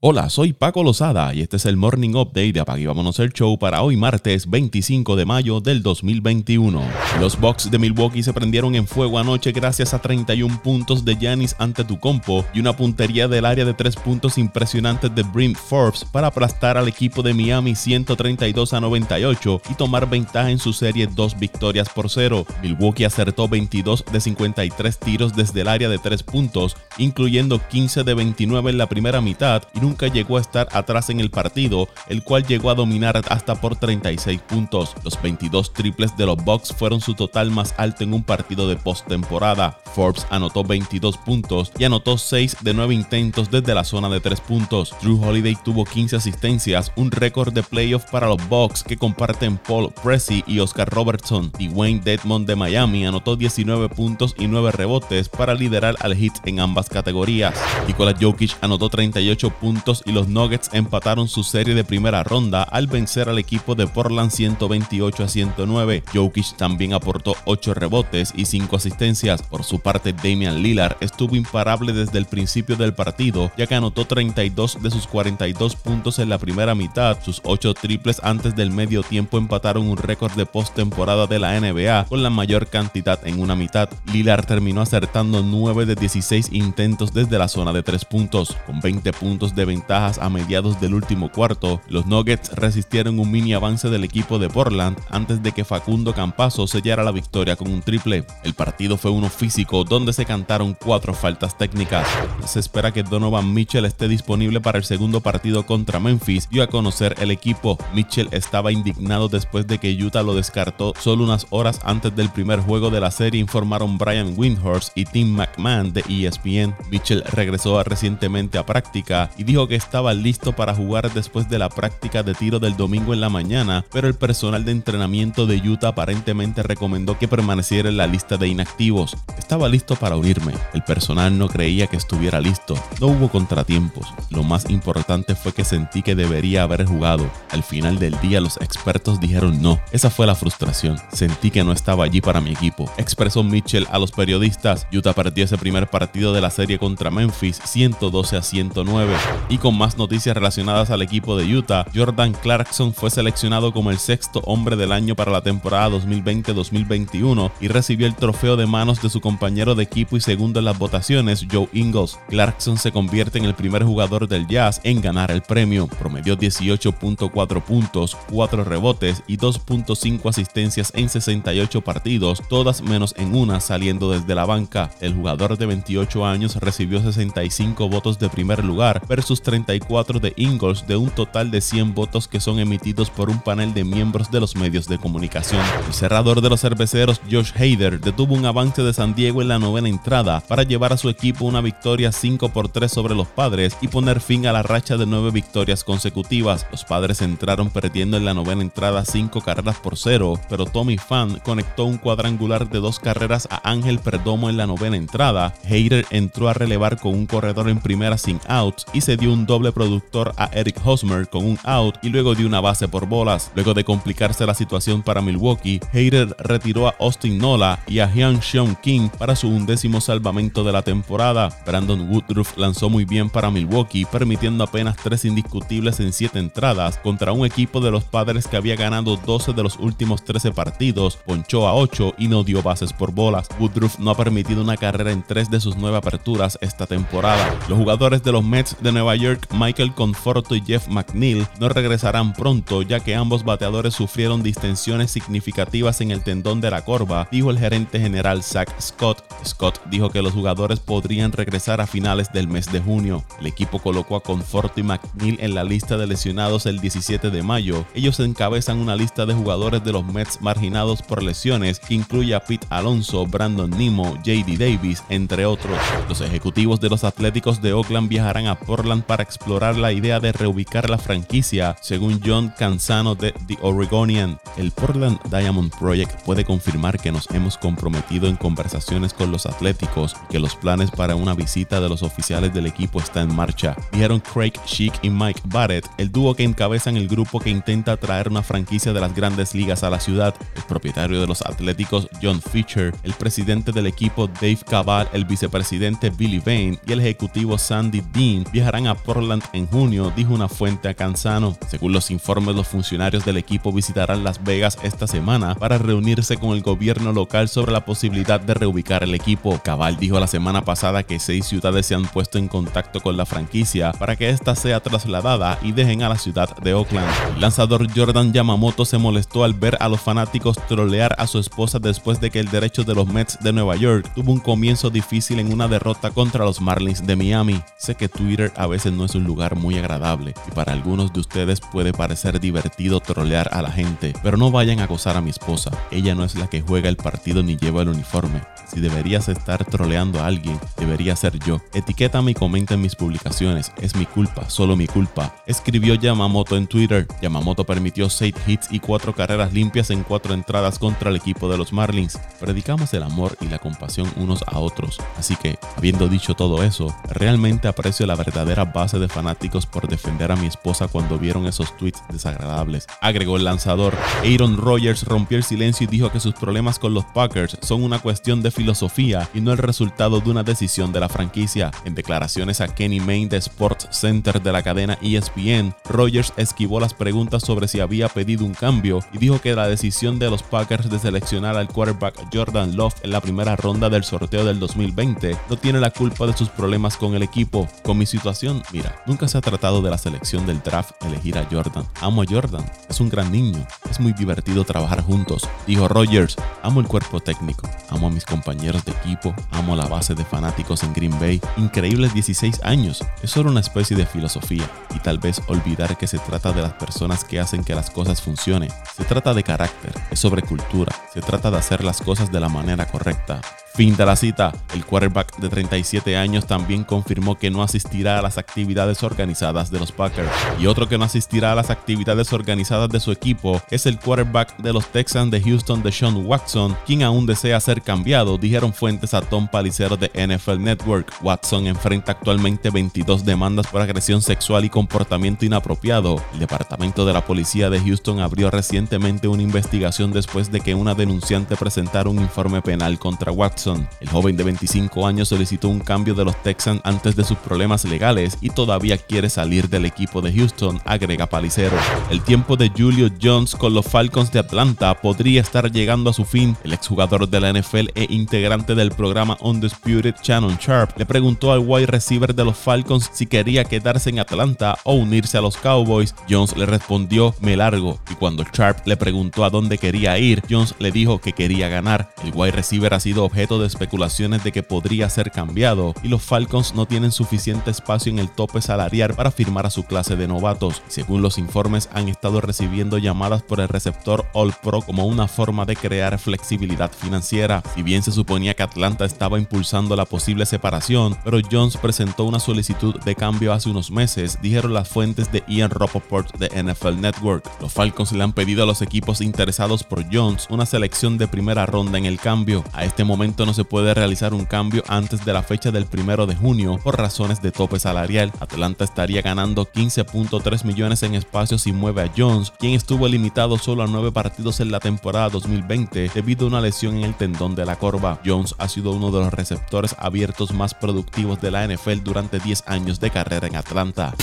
Hola, soy Paco Lozada y este es el Morning Update de Apague Vámonos el Show para hoy martes 25 de mayo del 2021. Los Bucks de Milwaukee se prendieron en fuego anoche gracias a 31 puntos de Giannis ante tu compo y una puntería del área de 3 puntos impresionantes de Brim Forbes para aplastar al equipo de Miami 132 a 98 y tomar ventaja en su serie 2 victorias por 0. Milwaukee acertó 22 de 53 tiros desde el área de 3 puntos, incluyendo 15 de 29 en la primera mitad y nunca llegó a estar atrás en el partido, el cual llegó a dominar hasta por 36 puntos. Los 22 triples de los Bucks fueron su total más alto en un partido de postemporada. Forbes anotó 22 puntos y anotó 6 de 9 intentos desde la zona de 3 puntos. Drew Holiday tuvo 15 asistencias, un récord de playoff para los Bucks que comparten Paul Pressey y Oscar Robertson. Y Wayne Dedmon de Miami anotó 19 puntos y 9 rebotes para liderar al hit en ambas categorías. Nikola Jokic anotó 38 puntos y los Nuggets empataron su serie de primera ronda al vencer al equipo de Portland 128 a 109. Jokic también aportó 8 rebotes y 5 asistencias. Por su parte, Damian Lillard estuvo imparable desde el principio del partido, ya que anotó 32 de sus 42 puntos en la primera mitad. Sus 8 triples antes del medio tiempo empataron un récord de postemporada de la NBA con la mayor cantidad en una mitad. Lillard terminó acertando 9 de 16 intentos desde la zona de 3 puntos, con 20 puntos de ventajas a mediados del último cuarto, los Nuggets resistieron un mini avance del equipo de Portland antes de que Facundo Campazo sellara la victoria con un triple. El partido fue uno físico donde se cantaron cuatro faltas técnicas. Se espera que Donovan Mitchell esté disponible para el segundo partido contra Memphis, dio a conocer el equipo. Mitchell estaba indignado después de que Utah lo descartó solo unas horas antes del primer juego de la serie, informaron Brian Windhorst y Tim McMahon de ESPN. Mitchell regresó recientemente a práctica y dijo que estaba listo para jugar después de la práctica de tiro del domingo en la mañana, pero el personal de entrenamiento de Utah aparentemente recomendó que permaneciera en la lista de inactivos. Estaba listo para unirme. El personal no creía que estuviera listo. No hubo contratiempos. Lo más importante fue que sentí que debería haber jugado. Al final del día los expertos dijeron no. Esa fue la frustración. Sentí que no estaba allí para mi equipo. Expresó Mitchell a los periodistas. Utah perdió ese primer partido de la serie contra Memphis 112 a 109. Y con más noticias relacionadas al equipo de Utah, Jordan Clarkson fue seleccionado como el sexto hombre del año para la temporada 2020-2021 y recibió el trofeo de manos de su compañero de equipo y segundo en las votaciones, Joe Ingles. Clarkson se convierte en el primer jugador del Jazz en ganar el premio. Promedió 18.4 puntos, 4 rebotes y 2.5 asistencias en 68 partidos, todas menos en una saliendo desde la banca. El jugador de 28 años recibió 65 votos de primer lugar versus 34 de Ingalls de un total de 100 votos que son emitidos por un panel de miembros de los medios de comunicación. El cerrador de los cerveceros Josh Hader detuvo un avance de San Diego en la novena entrada para llevar a su equipo una victoria 5 por 3 sobre los padres y poner fin a la racha de 9 victorias consecutivas. Los padres entraron perdiendo en la novena entrada 5 carreras por 0, pero Tommy Fan conectó un cuadrangular de dos carreras a Ángel Perdomo en la novena entrada. Hader entró a relevar con un corredor en primera sin outs y se dio un doble productor a Eric Hosmer con un out y luego dio una base por bolas. Luego de complicarse la situación para Milwaukee, Hayter retiró a Austin Nola y a Hyun Sean King para su undécimo salvamento de la temporada. Brandon Woodruff lanzó muy bien para Milwaukee, permitiendo apenas tres indiscutibles en siete entradas contra un equipo de los padres que había ganado 12 de los últimos 13 partidos, ponchó a 8 y no dio bases por bolas. Woodruff no ha permitido una carrera en tres de sus nueve aperturas esta temporada. Los jugadores de los Mets de Nueva Michael Conforto y Jeff McNeil, no regresarán pronto ya que ambos bateadores sufrieron distensiones significativas en el tendón de la corva, dijo el gerente general Zach Scott. Scott dijo que los jugadores podrían regresar a finales del mes de junio. El equipo colocó a Conforto y McNeil en la lista de lesionados el 17 de mayo. Ellos encabezan una lista de jugadores de los Mets marginados por lesiones que incluye a Pete Alonso, Brandon Nemo, JD Davis, entre otros. Los ejecutivos de los Atléticos de Oakland viajarán a Portland para explorar la idea de reubicar la franquicia, según John Canzano de The Oregonian. El Portland Diamond Project puede confirmar que nos hemos comprometido en conversaciones con los atléticos que los planes para una visita de los oficiales del equipo están en marcha, dijeron Craig Sheik y Mike Barrett, el dúo que encabezan el grupo que intenta traer una franquicia de las grandes ligas a la ciudad. El propietario de los atléticos, John Fisher, el presidente del equipo, Dave Cabal, el vicepresidente Billy Vane y el ejecutivo Sandy Dean viajarán a Portland en junio, dijo una fuente a Canzano. Según los informes, los funcionarios del equipo visitarán Las Vegas esta semana para reunirse con el gobierno local sobre la posibilidad de reubicar el equipo. Cabal dijo la semana pasada que seis ciudades se han puesto en contacto con la franquicia para que ésta sea trasladada y dejen a la ciudad de Oakland. El lanzador Jordan Yamamoto se molestó al ver a los fanáticos trolear a su esposa después de que el derecho de los Mets de Nueva York tuvo un comienzo difícil en una derrota contra los Marlins de Miami. Sé que Twitter a veces no es un lugar muy agradable y para algunos de ustedes puede parecer divertido trolear a la gente, pero no vayan a acosar a mi esposa. Ella no es la que juega el partido ni lleva el uniforme. Si deberías estar troleando a alguien, debería ser yo. Etiquétame y comenta en mis publicaciones. Es mi culpa, solo mi culpa. Escribió Yamamoto en Twitter. Yamamoto permitió 6 hits y 4 carreras limpias en 4 entradas contra el equipo de los Marlins. Predicamos el amor y la compasión unos a otros. Así que, habiendo dicho todo eso, realmente aprecio la verdadera base de fanáticos por defender a mi esposa cuando vieron esos tweets desagradables. Agregó el lanzador. Aaron Rodgers rompió el silencio y dijo que sus problemas con los Packers son una cuestión de filosofía y no el resultado de una decisión de la franquicia. En declaraciones a Kenny Main de Sports Center de la cadena ESPN, Rogers esquivó las preguntas sobre si había pedido un cambio y dijo que la decisión de los Packers de seleccionar al quarterback Jordan Love en la primera ronda del sorteo del 2020 no tiene la culpa de sus problemas con el equipo. Con mi situación, mira, nunca se ha tratado de la selección del draft elegir a Jordan. Amo a Jordan, es un gran niño, es muy divertido trabajar juntos, dijo Rogers. Amo el cuerpo técnico, amo a mis compañeros compañeros de equipo, amo la base de fanáticos en Green Bay, increíbles 16 años, es solo una especie de filosofía y tal vez olvidar que se trata de las personas que hacen que las cosas funcionen, se trata de carácter, es sobre cultura, se trata de hacer las cosas de la manera correcta, Fin de la cita. El quarterback de 37 años también confirmó que no asistirá a las actividades organizadas de los Packers. Y otro que no asistirá a las actividades organizadas de su equipo es el quarterback de los Texans de Houston, Deshaun Watson, quien aún desea ser cambiado, dijeron fuentes a Tom Palicero de NFL Network. Watson enfrenta actualmente 22 demandas por agresión sexual y comportamiento inapropiado. El departamento de la policía de Houston abrió recientemente una investigación después de que una denunciante presentara un informe penal contra Watson el joven de 25 años solicitó un cambio de los Texans antes de sus problemas legales y todavía quiere salir del equipo de Houston, agrega Palicero. El tiempo de Julio Jones con los Falcons de Atlanta podría estar llegando a su fin. El exjugador de la NFL e integrante del programa Undisputed Shannon Sharp le preguntó al wide receiver de los Falcons si quería quedarse en Atlanta o unirse a los Cowboys. Jones le respondió me largo y cuando Sharp le preguntó a dónde quería ir, Jones le dijo que quería ganar. El wide receiver ha sido objeto de especulaciones de que podría ser cambiado y los Falcons no tienen suficiente espacio en el tope salarial para firmar a su clase de novatos. Según los informes, han estado recibiendo llamadas por el receptor All Pro como una forma de crear flexibilidad financiera. Si bien se suponía que Atlanta estaba impulsando la posible separación, pero Jones presentó una solicitud de cambio hace unos meses, dijeron las fuentes de Ian Rappaport de NFL Network. Los Falcons le han pedido a los equipos interesados por Jones una selección de primera ronda en el cambio. A este momento no se puede realizar un cambio antes de la fecha del primero de junio por razones de tope salarial. Atlanta estaría ganando 15.3 millones en espacio si mueve a Jones, quien estuvo limitado solo a 9 partidos en la temporada 2020 debido a una lesión en el tendón de la corva. Jones ha sido uno de los receptores abiertos más productivos de la NFL durante 10 años de carrera en Atlanta.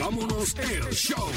Vámonos show.